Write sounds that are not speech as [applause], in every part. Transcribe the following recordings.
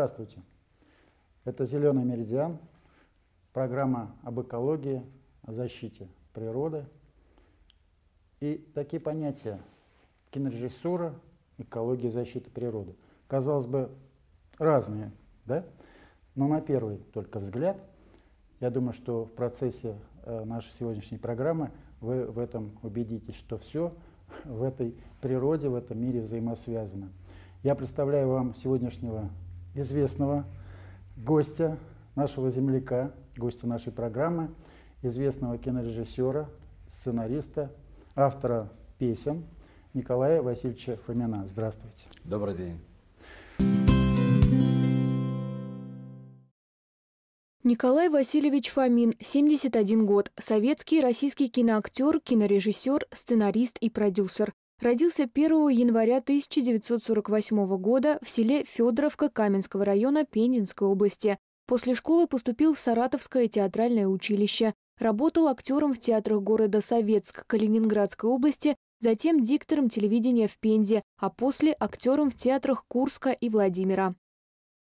Здравствуйте. Это «Зеленый меридиан», программа об экологии, о защите природы. И такие понятия – кинорежиссура, экология, защита природы. Казалось бы, разные, да? Но на первый только взгляд, я думаю, что в процессе э, нашей сегодняшней программы вы в этом убедитесь, что все в этой природе, в этом мире взаимосвязано. Я представляю вам сегодняшнего известного гостя, нашего земляка, гостя нашей программы, известного кинорежиссера, сценариста, автора песен Николая Васильевича Фомина. Здравствуйте. Добрый день. Николай Васильевич Фомин, 71 год, советский и российский киноактер, кинорежиссер, сценарист и продюсер. Родился 1 января 1948 года в селе Федоровка Каменского района Пензенской области. После школы поступил в Саратовское театральное училище. Работал актером в театрах города Советск Калининградской области, затем диктором телевидения в Пензе, а после актером в театрах Курска и Владимира.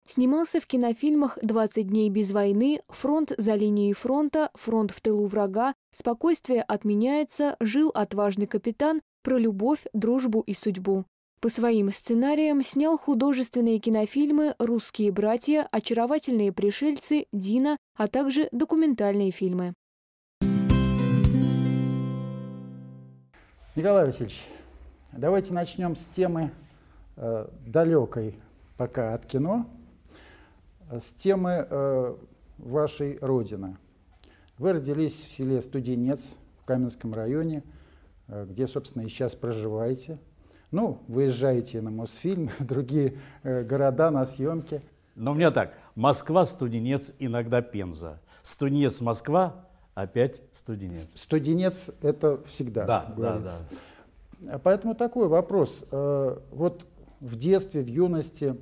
Снимался в кинофильмах «20 дней без войны», «Фронт за линией фронта», «Фронт в тылу врага», «Спокойствие отменяется», «Жил отважный капитан», про любовь, дружбу и судьбу. По своим сценариям снял художественные кинофильмы «Русские братья», «Очаровательные пришельцы», «Дина», а также документальные фильмы. Николай Васильевич, давайте начнем с темы э, далекой пока от кино, с темы э, вашей родины. Вы родились в селе Студенец в Каменском районе, где, собственно, и сейчас проживаете. Ну, выезжаете на Мосфильм, [laughs] в другие э, города на съемки. Но у меня так, Москва, Студенец, иногда Пенза. Студенец, Москва, опять Студенец. Студенец – это всегда, да, да, да. Поэтому такой вопрос. Э, вот в детстве, в юности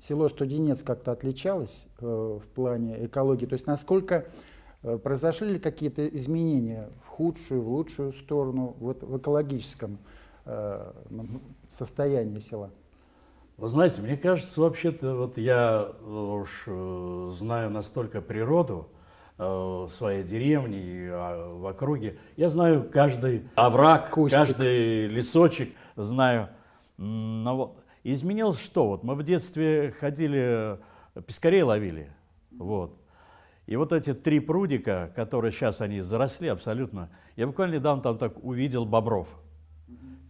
село Студенец как-то отличалось э, в плане экологии? То есть насколько э, произошли ли какие-то изменения в худшую, в лучшую сторону вот, в экологическом э, состоянии села? Вы знаете, мне кажется, вообще-то вот я уж знаю настолько природу э, своей деревни и э, в округе. Я знаю каждый овраг, Кустик. каждый лесочек знаю. Но вот Изменилось что? Вот мы в детстве ходили, пескарей ловили. Вот. И вот эти три прудика, которые сейчас они заросли абсолютно, я буквально недавно там так увидел бобров.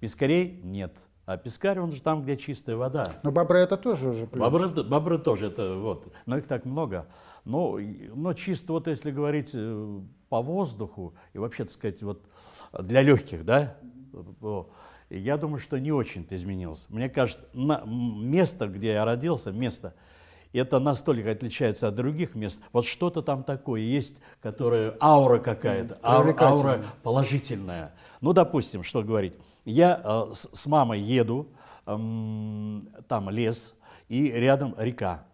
Пескарей нет. А пескарь, он же там, где чистая вода. Но бобры это тоже уже плюс. Бобры, бобры тоже, это вот. Но их так много. Но, но чисто вот если говорить э, по воздуху и вообще, так сказать, вот для легких, да, я думаю, что не очень-то изменился. Мне кажется, на, место, где я родился, место, это настолько отличается от других мест. Вот что-то там такое есть, которое аура какая-то, аура, аура положительная. Ну, допустим, что говорить. Я э, с, с мамой еду, э, там лес, и рядом река,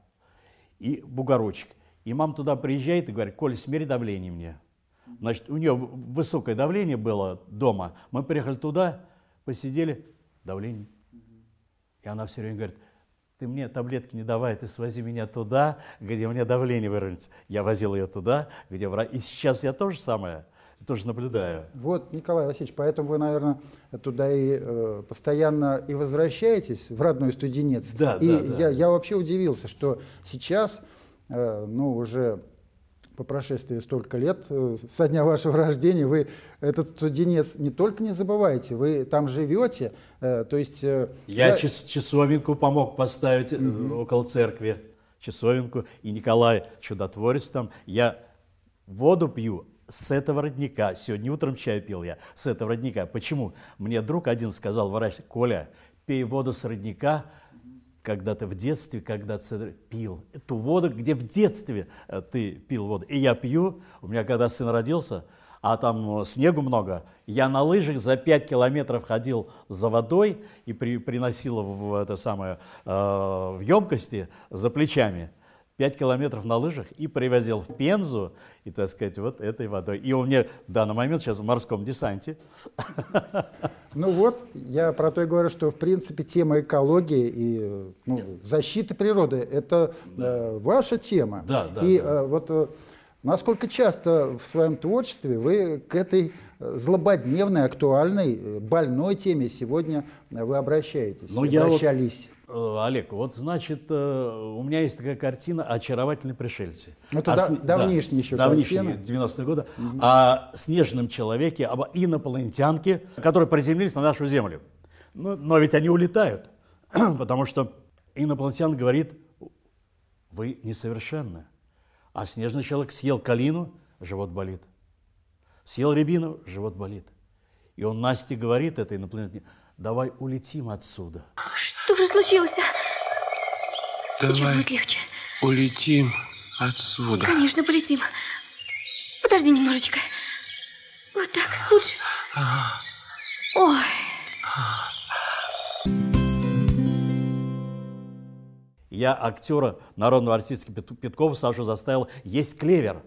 и бугорочек. И мама туда приезжает и говорит, Коля, смери давление мне. Значит, у нее высокое давление было дома. Мы приехали туда, посидели, давление. И она все время говорит, ты мне таблетки не давай, ты свози меня туда, где у меня давление выровняется. Я возил ее туда, где врач. И сейчас я тоже самое, тоже наблюдаю. Вот, Николай Васильевич, поэтому вы, наверное, туда и э, постоянно и возвращаетесь, в родной студенец. Да, и да, да. Я, я вообще удивился, что сейчас, э, ну, уже по прошествии столько лет, э, со дня вашего рождения, вы этот студенец не только не забываете, вы там живете, э, то есть... Э, я, я... часовенку помог поставить угу. около церкви, часовенку, и Николай Чудотворец там, я воду пью с этого родника, сегодня утром чай пил я, с этого родника. Почему? Мне друг один сказал, врач, Коля, пей воду с родника, когда-то в детстве, когда ты пил. Эту воду, где в детстве э, ты пил воду. И я пью, у меня когда сын родился, а там э, снегу много, я на лыжах за 5 километров ходил за водой и при, приносил в, это самое, э, в емкости за плечами. 5 километров на лыжах и привозил в Пензу, и, так сказать, вот этой водой. И он мне в данный момент сейчас в морском десанте. Ну вот, я про то и говорю, что, в принципе, тема экологии и ну, защиты природы – это э, ваша тема. Да, да. И да. Э, вот э, насколько часто в своем творчестве вы к этой э, злободневной, актуальной, э, больной теме сегодня вы обращаетесь, ну, я обращались? Вот Э, Олег, вот значит, э, у меня есть такая картина «Очаровательные пришельцы». Ну, это а да, с... давнишняя еще Давнишняя, 90-е годы. Угу. О снежном человеке, об инопланетянке, которые приземлились на нашу Землю. Но, но ведь они улетают, [clears throat] потому что инопланетян говорит, вы несовершенны. А снежный человек съел калину, живот болит. Съел рябину, живот болит. И он Насте говорит, это инопланетяне, давай улетим отсюда. Что же случилось? Давай Сейчас будет легче. улетим отсюда. Конечно, полетим. Подожди немножечко. Вот так, лучше. Ой. Я актера народного артистки Петкова Сашу заставил есть клевер.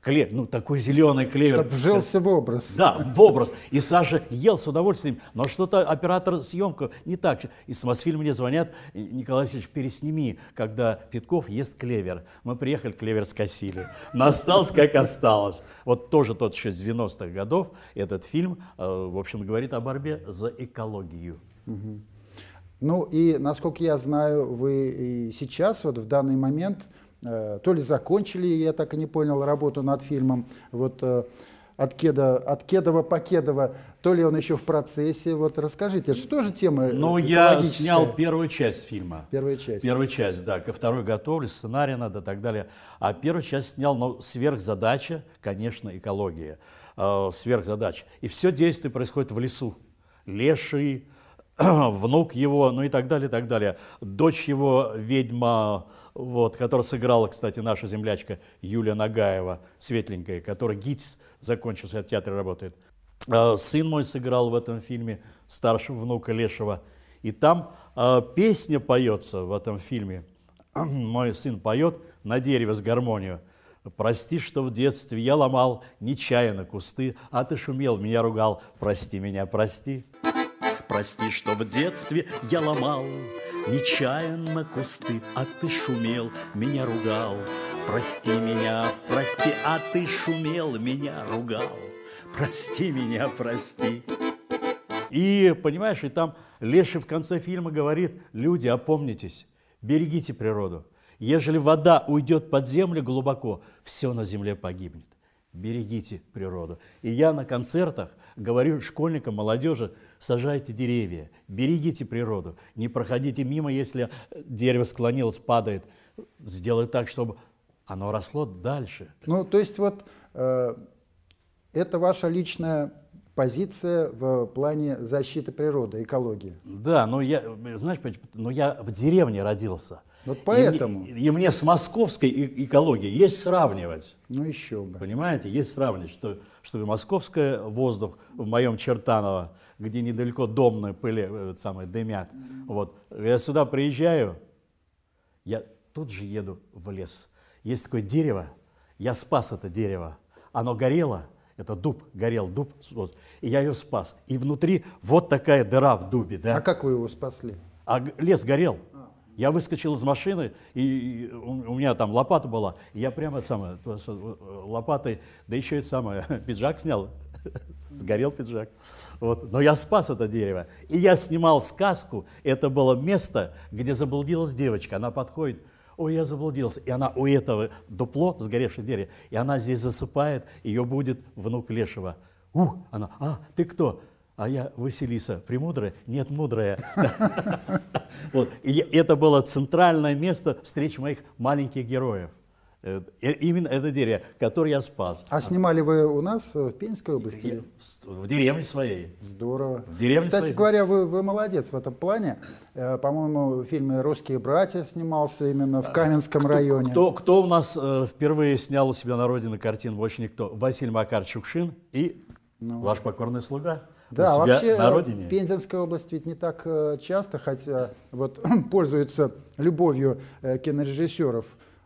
Клевер, ну такой зеленый клевер. Чтобы вжился в образ. Да, в образ. И Саша ел с удовольствием, но что-то оператор съемка не так. И с Мосфильма мне звонят, Николай Васильевич, пересними, когда Питков ест клевер. Мы приехали, клевер скосили. Но осталось, как осталось. Вот тоже тот еще с 90-х годов этот фильм, э, в общем, говорит о борьбе за экологию. Угу. Ну и, насколько я знаю, вы и сейчас, вот в данный момент, то ли закончили, я так и не понял, работу над фильмом, вот э, от, Кеда, от Кедова по Кедова, то ли он еще в процессе. Вот расскажите, что же тема Ну, я снял первую часть фильма. Первая часть. Первую часть, да. Ко второй готовлюсь, сценарий надо и так далее. А первую часть снял, но сверхзадача, конечно, экология. Э, сверхзадача. И все действие происходит в лесу. Леший, [clears throat] внук его, ну и так далее, и так далее. Дочь его, ведьма, вот, которая сыграла, кстати, наша землячка Юлия Нагаева, светленькая, которая ГИТИС закончился, в театре работает. А, сын мой сыграл в этом фильме старшего внука Лешего. И там э, песня поется в этом фильме. [clears throat] Мой сын поет на дереве с гармонию. Прости, что в детстве я ломал нечаянно кусты, а ты шумел, меня ругал. Прости меня, прости. Прости, что в детстве я ломал Нечаянно кусты, а ты шумел, меня ругал. Прости меня, прости, а ты шумел, меня ругал. Прости меня, прости. И, понимаешь, и там Леший в конце фильма говорит, люди, опомнитесь, берегите природу. Ежели вода уйдет под землю глубоко, все на земле погибнет берегите природу. И я на концертах говорю школьникам, молодежи, сажайте деревья, берегите природу, не проходите мимо, если дерево склонилось, падает, сделай так, чтобы оно росло дальше. Ну, то есть вот э, это ваша личная позиция в плане защиты природы, экологии. Да, но я, знаешь, но я в деревне родился. Вот поэтому. И, и мне с московской экологией есть сравнивать. Ну еще бы. Понимаете, есть сравнивать, что, что московская воздух в моем Чертаново, где недалеко домные пыли, э, самые дымят. Mm-hmm. Вот. Я сюда приезжаю, я тут же еду в лес. Есть такое дерево, я спас это дерево. Оно горело, это дуб, горел дуб, и я ее спас. И внутри вот такая дыра в дубе. Да? А как вы его спасли? А лес горел. Я выскочил из машины, и у меня там лопата была, и я прямо самое, лопатой, да еще это самое, пиджак снял, [laughs] сгорел пиджак. Вот. Но я спас это дерево. И я снимал сказку, это было место, где заблудилась девочка, она подходит, ой, я заблудился. И она у этого дупло, сгоревшее дерево, и она здесь засыпает, ее будет внук Лешего. У, она, а, ты кто? А я Василиса, премудрая? Нет, мудрая. [laughs] Вот. И это было центральное место встречи моих маленьких героев. Э, именно это дерево, которое я спас. А снимали вы у нас в Пензенской области? В деревне своей. Здорово. В деревне Кстати своей. говоря, вы, вы молодец в этом плане. Э, по-моему, в фильме «Русские братья» снимался именно в Каменском кто, районе. Кто, кто у нас э, впервые снял у себя на родине картину, больше никто? Василий Макар Чукшин и ну. ваш покорный слуга. Да, вообще на родине. Пензенская область ведь не так э, часто, хотя вот [clears throat] пользуется любовью э, кинорежиссеров.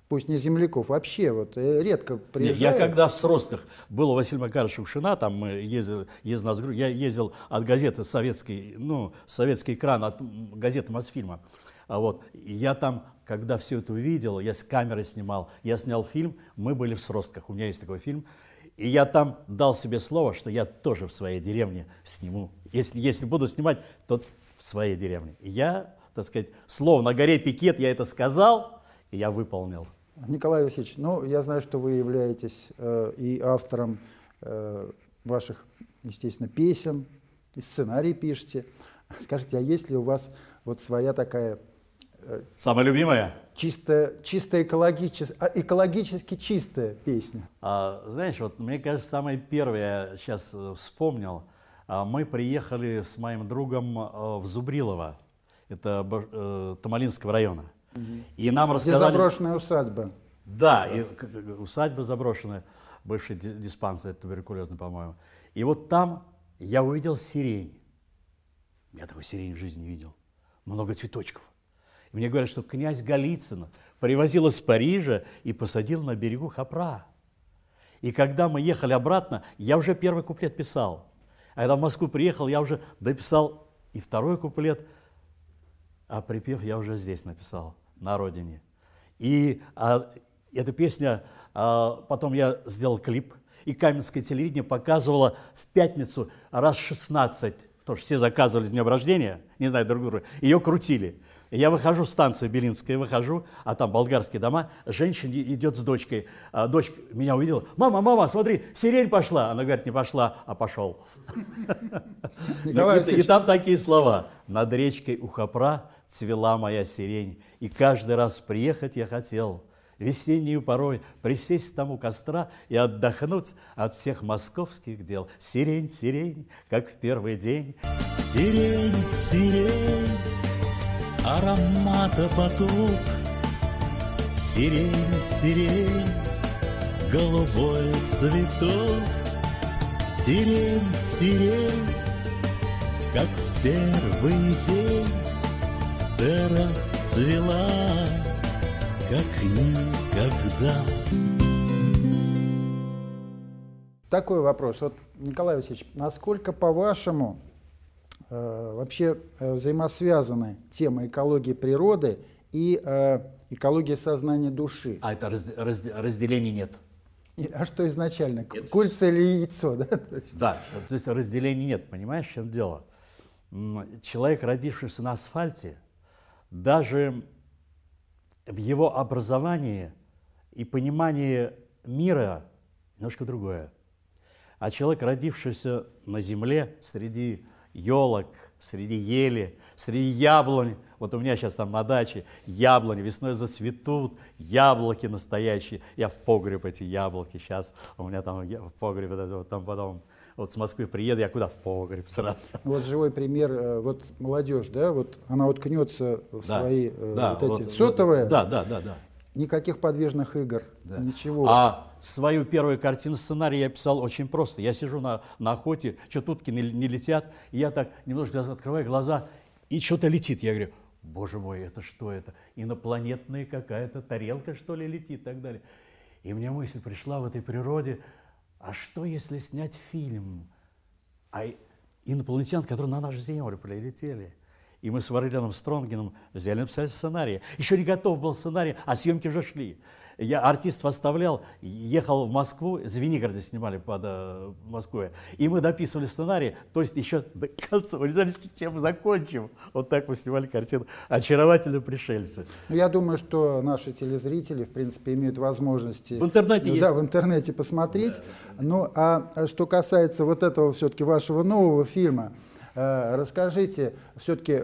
пусть не земляков, вообще вот э, редко Нет, приезжают. я когда в Сростках был у Василия Макаровича Ушина, там мы ездили, ездил, нас я ездил от газеты «Советский», ну, «Советский экран», от газеты «Мосфильма». А вот, и я там, когда все это увидел, я с камерой снимал, я снял фильм, мы были в Сростках, у меня есть такой фильм, и я там дал себе слово, что я тоже в своей деревне сниму. Если, если буду снимать, то в своей деревне. И я, так сказать, слово на горе пикет, я это сказал, и я выполнил. Николай Васильевич, ну, я знаю, что вы являетесь э, и автором э, ваших, естественно, песен, и сценарий пишете. Скажите, а есть ли у вас вот своя такая Самое любимое? чисто, чисто экологически, экологически чистая песня? А, знаешь, вот мне кажется, самое первое, сейчас э, вспомнил, а, мы приехали с моим другом э, в Зубрилово, это э, Тамалинского района. И нам Где рассказали... заброшенная усадьба? Да, и усадьба заброшенная, бывший ди- диспансер туберкулезный, по-моему. И вот там я увидел сирень. Я такой сирень в жизни не видел. Много цветочков. Мне говорят, что князь Голицын привозил из Парижа и посадил на берегу Хапра. И когда мы ехали обратно, я уже первый куплет писал. А когда в Москву приехал, я уже дописал и второй куплет, а припев я уже здесь написал, на родине. И а, эта песня, а, потом я сделал клип, и Каменское телевидение показывало в пятницу раз 16, потому что все заказывали с днем рождения, не знаю друг друга, ее крутили. Я выхожу, станция Белинская, выхожу, а там болгарские дома, женщина идет с дочкой. А дочка меня увидела, мама, мама, смотри, сирень пошла. Она говорит, не пошла, а пошел. [laughs] Николай и, там такие слова. Над речкой у Хопра цвела моя сирень, и каждый раз приехать я хотел. Весеннюю порой присесть там у костра и отдохнуть от всех московских дел. Сирень, сирень, как в первый день. Сирень, сирень, аромата поток. Сирень, сирень, голубой цветок. Сирень, сирень, как в первый день ты расцвела, как никогда. такой вопрос. Вот, Николай Васильевич, насколько, по-вашему, вообще э, взаимосвязаны тема экологии природы и э, экология сознания души? А это раз- раз- разделения нет. А что изначально? Ку- Курица или яйцо? Да? [laughs] То есть, Да, то есть разделения нет, понимаешь, в чем дело? Человек, родившийся на асфальте, даже в его образовании и понимании мира немножко другое. А человек, родившийся на земле среди елок, среди ели, среди яблонь, вот у меня сейчас там на даче яблони, весной зацветут, яблоки настоящие, я в погреб эти яблоки сейчас, у меня там в погреб, вот там потом, вот с Москвы приеду, я куда? В погреб сразу. [laughs] вот живой пример, э, вот молодежь, да, вот она уткнется в Да, свои э, да, вот эти вот- сотовые, Да, да, да, да. никаких подвижных игр, Да. ничего. А свою первую картину сценарий я писал очень просто. Я сижу на, на охоте, утки не, не летят, и я так немножко открываю глаза, и что-то летит. Я говорю, боже мой, это что это? Инопланетная какая-то тарелка, что ли, летит и так далее. И мне мысль пришла в этой природе, а что если снять фильм а инопланетян, которые на нашу Землю прилетели? И мы с Варилианом Стронгином взяли написали сценарий. Еще не готов был сценарий, а съемки уже шли. Я артистов оставлял, ехал в Москву, Звенигороде снимали под э, Москвой, и мы дописывали сценарий, то есть еще до конца, вы не знали, чем закончим. Вот так мы снимали картину «Очаровательные пришельцы». Ну, Я думаю, что наши телезрители, в принципе, имеют возможности В интернете ну, есть. Да, в интернете посмотреть. Ну, а а что касается вот этого все-таки вашего нового фильма, расскажите все-таки,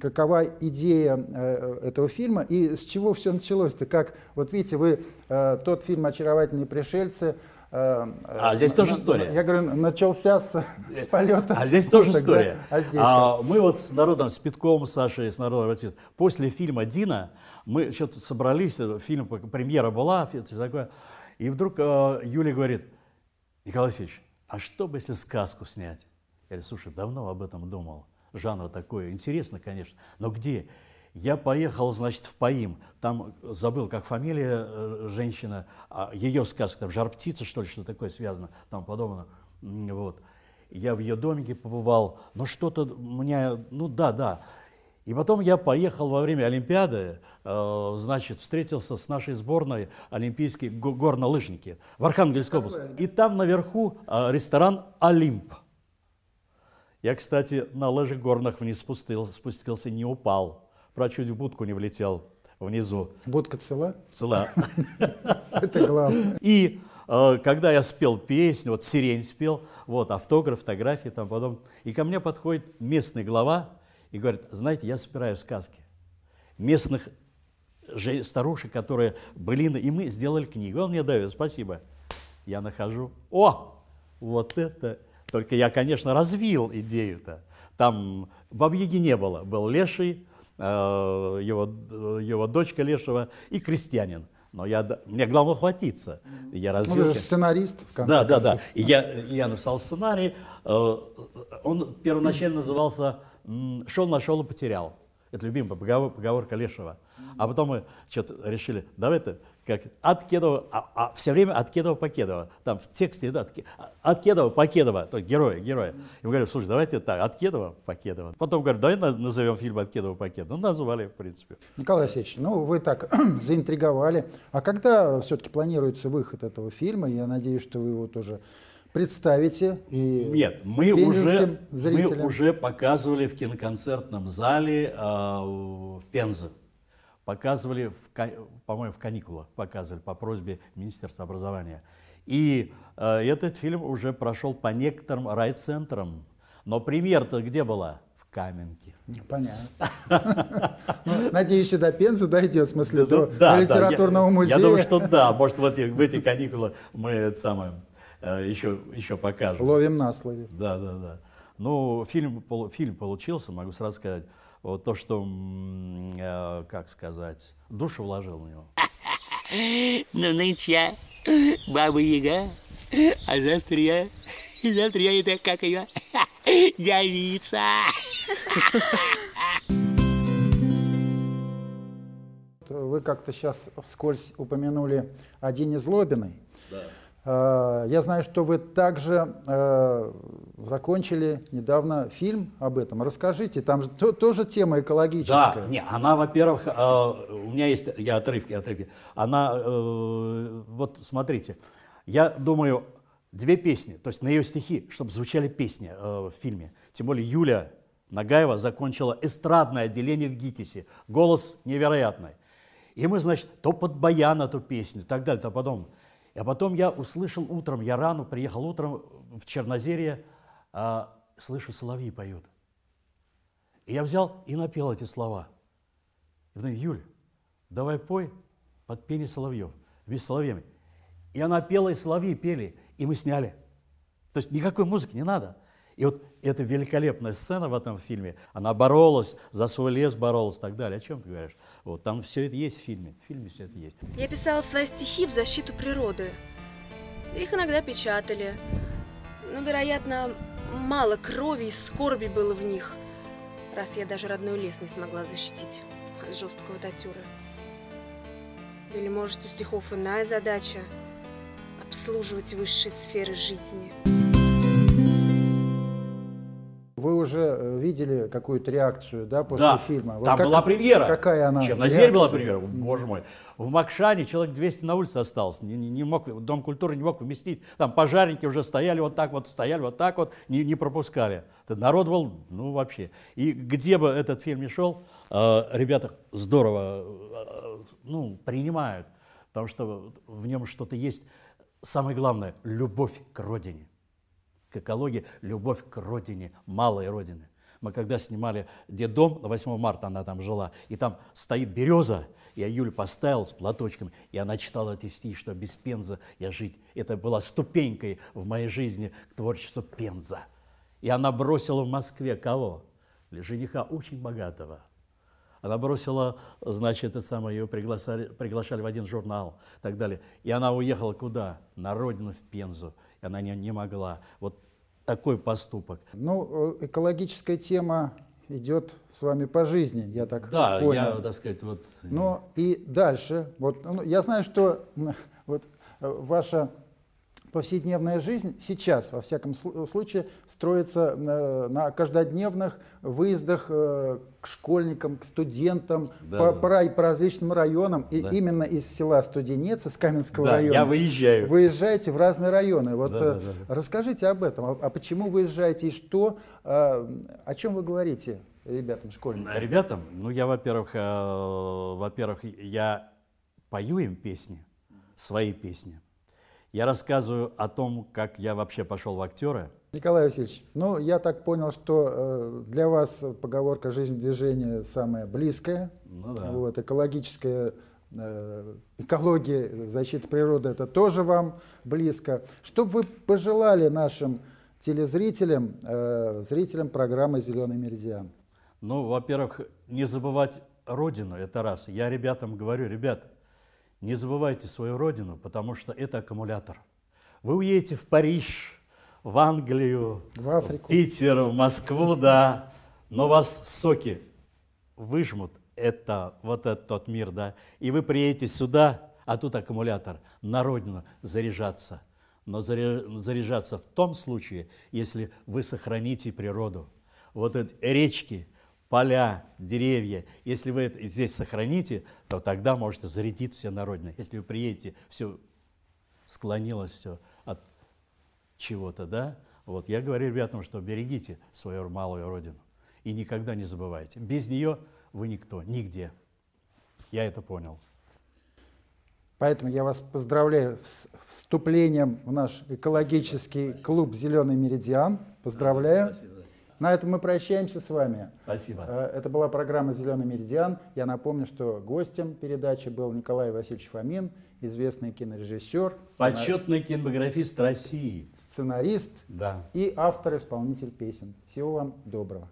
какова идея э, этого фильма и с чего все началось-то? Как, вот видите, вы э, тот фильм «Очаровательные пришельцы», э, А здесь э, тоже история. Я говорю, начался с, с полета. А здесь тоже уток, да? история. А здесь А, мы вот с народом, с Питковым, с Сашей, с народом артистом, после фильма «Дина» мы что-то собрались, э, фильм, премьера была, такое, и вдруг э, Юля говорит, Николай Васильевич, а что бы если сказку снять? Я говорю, слушай, давно об этом думал, жанр такой, интересно, конечно, но где? Я поехал, значит, в Паим. Там забыл, как фамилия э, женщина, а ее сказка, там, жар-птица, что ли, что такое связано, там подобное. Вот. Я в ее домике побывал, но что-то у меня, ну да, да. И потом я поехал во время Олимпиады, э, значит, встретился с нашей сборной олимпийские го- горнолыжники в Архангельской области. И там наверху э, ресторан «Олимп». Я, кстати, на лыжах горных вниз спустился, спустился, не упал. Про чуть в будку не влетел внизу. Будка цела? Цела. [laughs] Это главное. И э, когда я спел песню, вот «Сирень» спел, вот, автограф, фотографии там потом, и ко мне подходит местный глава и говорит, знаете, я собираю сказки местных старушек, которые были, на- и мы сделали книгу. Он мне дает, спасибо. Я нахожу, о, вот это. Только я, конечно, развил идею-то. Там Бабьяги не было, был Леший, э, его, его дочка Лешего и крестьянин. Но я, мне главное хватиться. Я Ну, развил. вы же сценарист, в конце Да, да, концов. да. И я, я написал сценарий. э, Он первоначально назывался «Шел, нашел и потерял». Это любимая поговор- поговорка Лешего. А потом мы что-то решили, давай-то как от Кедова, а, все время от Кедова Покедова. Там в тексте идет от, от Кедова Покедова, то есть героя, героя. И мы говорим, слушай, давайте так, от Кедова Покедова. Потом говорят, давай на- назовем фильм от Кедова Покедова. Ну, назвали, в принципе. Николай Алексеевич, ну вы так [clears throat] заинтриговали. А когда все-таки планируется выход этого фильма? Я надеюсь, что вы его тоже представите. И Нет, мы уже, мы зрителям. уже показывали в киноконцертном зале а, в Пензе. Показывали, по-моему, в каникулах показывали по просьбе Министерства образования. И э, этот фильм уже прошел по некоторым райцентрам. Но премьера-то где была? В Каменке. Понятно. Ну, Надеюсь, и до Пензы дойдет, в смысле, до, литературного музея. Я думаю, что да. Может, в эти, в эти каникулы мы это самое э, еще, еще покажем. Ловим на слове. Да, да, да. Ну, фильм, фильм получился, могу сразу сказать. Вот то, что, э, как сказать, душу вложил в него. Ну, нынче я Баба Яга, а завтра я, завтра я это, как ее, [laughs] девица. [laughs] Вы как-то сейчас вскользь упомянули о Дине Злобиной. Э, Я знаю, что вы также э, закончили недавно фильм об этом. Расскажите, там же то- тоже тема Да, экологическая. не, она, во-первых, э, у меня есть, я отрывки, отрывки. Она, вот смотрите, я думаю, две песни, то есть на ее стихи, чтобы звучали песни в фильме. Тем более Юля Нагаева закончила эстрадное отделение в ГИТИСе. Голос невероятный. И мы, значит, то под баян эту песню так далее, то потом. А потом я услышал утром, я рано приехал утром в Чернозерье, а, слышу, соловьи поют. И я взял и напел эти слова. И потом, Юль, давай пой под пение соловьев, без соловьями. И она пела, и соловьи пели, и мы сняли. То есть никакой музыки не надо. И вот эта великолепная сцена в этом фильме, она боролась, за свой лес боролась и так далее. О чем ты говоришь? Вот там все это есть в фильме. В фильме все это есть. Я писала свои стихи в защиту природы. Их иногда печатали. Но, вероятно, мало крови и скорби было в них, раз я даже родной лес не смогла защитить от жесткого татюра. Или, может, у стихов иная задача — обслуживать высшие сферы жизни. Вы уже э, видели какую-то реакцию да, после да, фильма? Вот там как- была премьера. Какая она? Чернозерь была реакция? премьера, боже мой. В Макшане человек 200 на улице остался, не, не- не мог, Дом культуры не мог вместить. Там пожарники уже стояли вот так вот, стояли вот так вот, не, не пропускали. Народ был, ну вообще. И где бы этот фильм ни шел, э, ребята здорово э, ну, принимают, потому что в нем что-то есть. Самое главное, любовь к родине к экологии, любовь к родине, малой родины. Мы когда снимали детдом, на 8 марта она там жила, и там стоит береза, я Юлю поставил с платочком, и она читала эти стихи, что без Пенза я жить. Это была ступенькой в моей жизни к творчеству Пенза. И она бросила в Москве кого? Жениха очень богатого. Она бросила, значит, это самое, ее приглашали, приглашали в один журнал и так далее. И она уехала куда? На родину, в Пензу. И она не, не могла. Вот такой поступок. Ну, э, экологическая тема идет с вами по жизни, я так Да, понял. я, так сказать, вот... Но и дальше, вот, ну, я знаю, что вот, э, ваша повседневная жизнь сейчас, во всяком слу- случае, строится э, на каждодневных выездах э, к школьникам, к студентам, Да, по, да. по по различным районам. И Да. именно из села Студенец, из Каменского Да, района, я выезжаю. выезжаете в разные районы. Вот, Да, э, да, да. Расскажите об этом. А, а почему выезжаете и что, э, о чем вы говорите ребятам, школьникам? Ребятам, ну я, во-первых, э, во-первых, я пою им песни, свои песни. Я рассказываю о том, как я вообще пошел в актеры. Николай Васильевич, ну я так понял, что э, для вас поговорка «жизнь движения» самая близкая. Ну да. Вот, экологическая э, экология, защита природы это тоже вам близко. Что бы вы пожелали нашим телезрителям, э, зрителям программы «Зеленый меридиан»? Ну, во-первых, не забывать родину, это раз. Я ребятам говорю, ребят, не забывайте свою родину, потому что это аккумулятор. Вы уедете в Париж, в Англию, В Африку. Питер, в Москву, да, но вас соки выжмут, это вот этот тот мир, да, и вы приедете сюда, а тут аккумулятор, на родину заряжаться. Но заря- заряжаться в том случае, если вы сохраните природу. Вот эти речки, поля, деревья, если вы это здесь сохраните, то тогда можете зарядить все на родину. Если вы приедете, все склонилось все от чего-то, да? Вот я говорю ребятам, что берегите свою малую родину и никогда не забывайте. Без нее вы никто, нигде. Я это понял. Поэтому я вас поздравляю с вступлением в наш экологический клуб «Зеленый меридиан». Поздравляю. На этом мы прощаемся с вами. Спасибо. Э, Это была программа «Зеленый меридиан». Я напомню, что гостем передачи был Николай Васильевич Фомин, известный кинорежиссер, сцена- Почетный кинематографист России. сценарист Да. и автор-исполнитель песен. Всего вам доброго.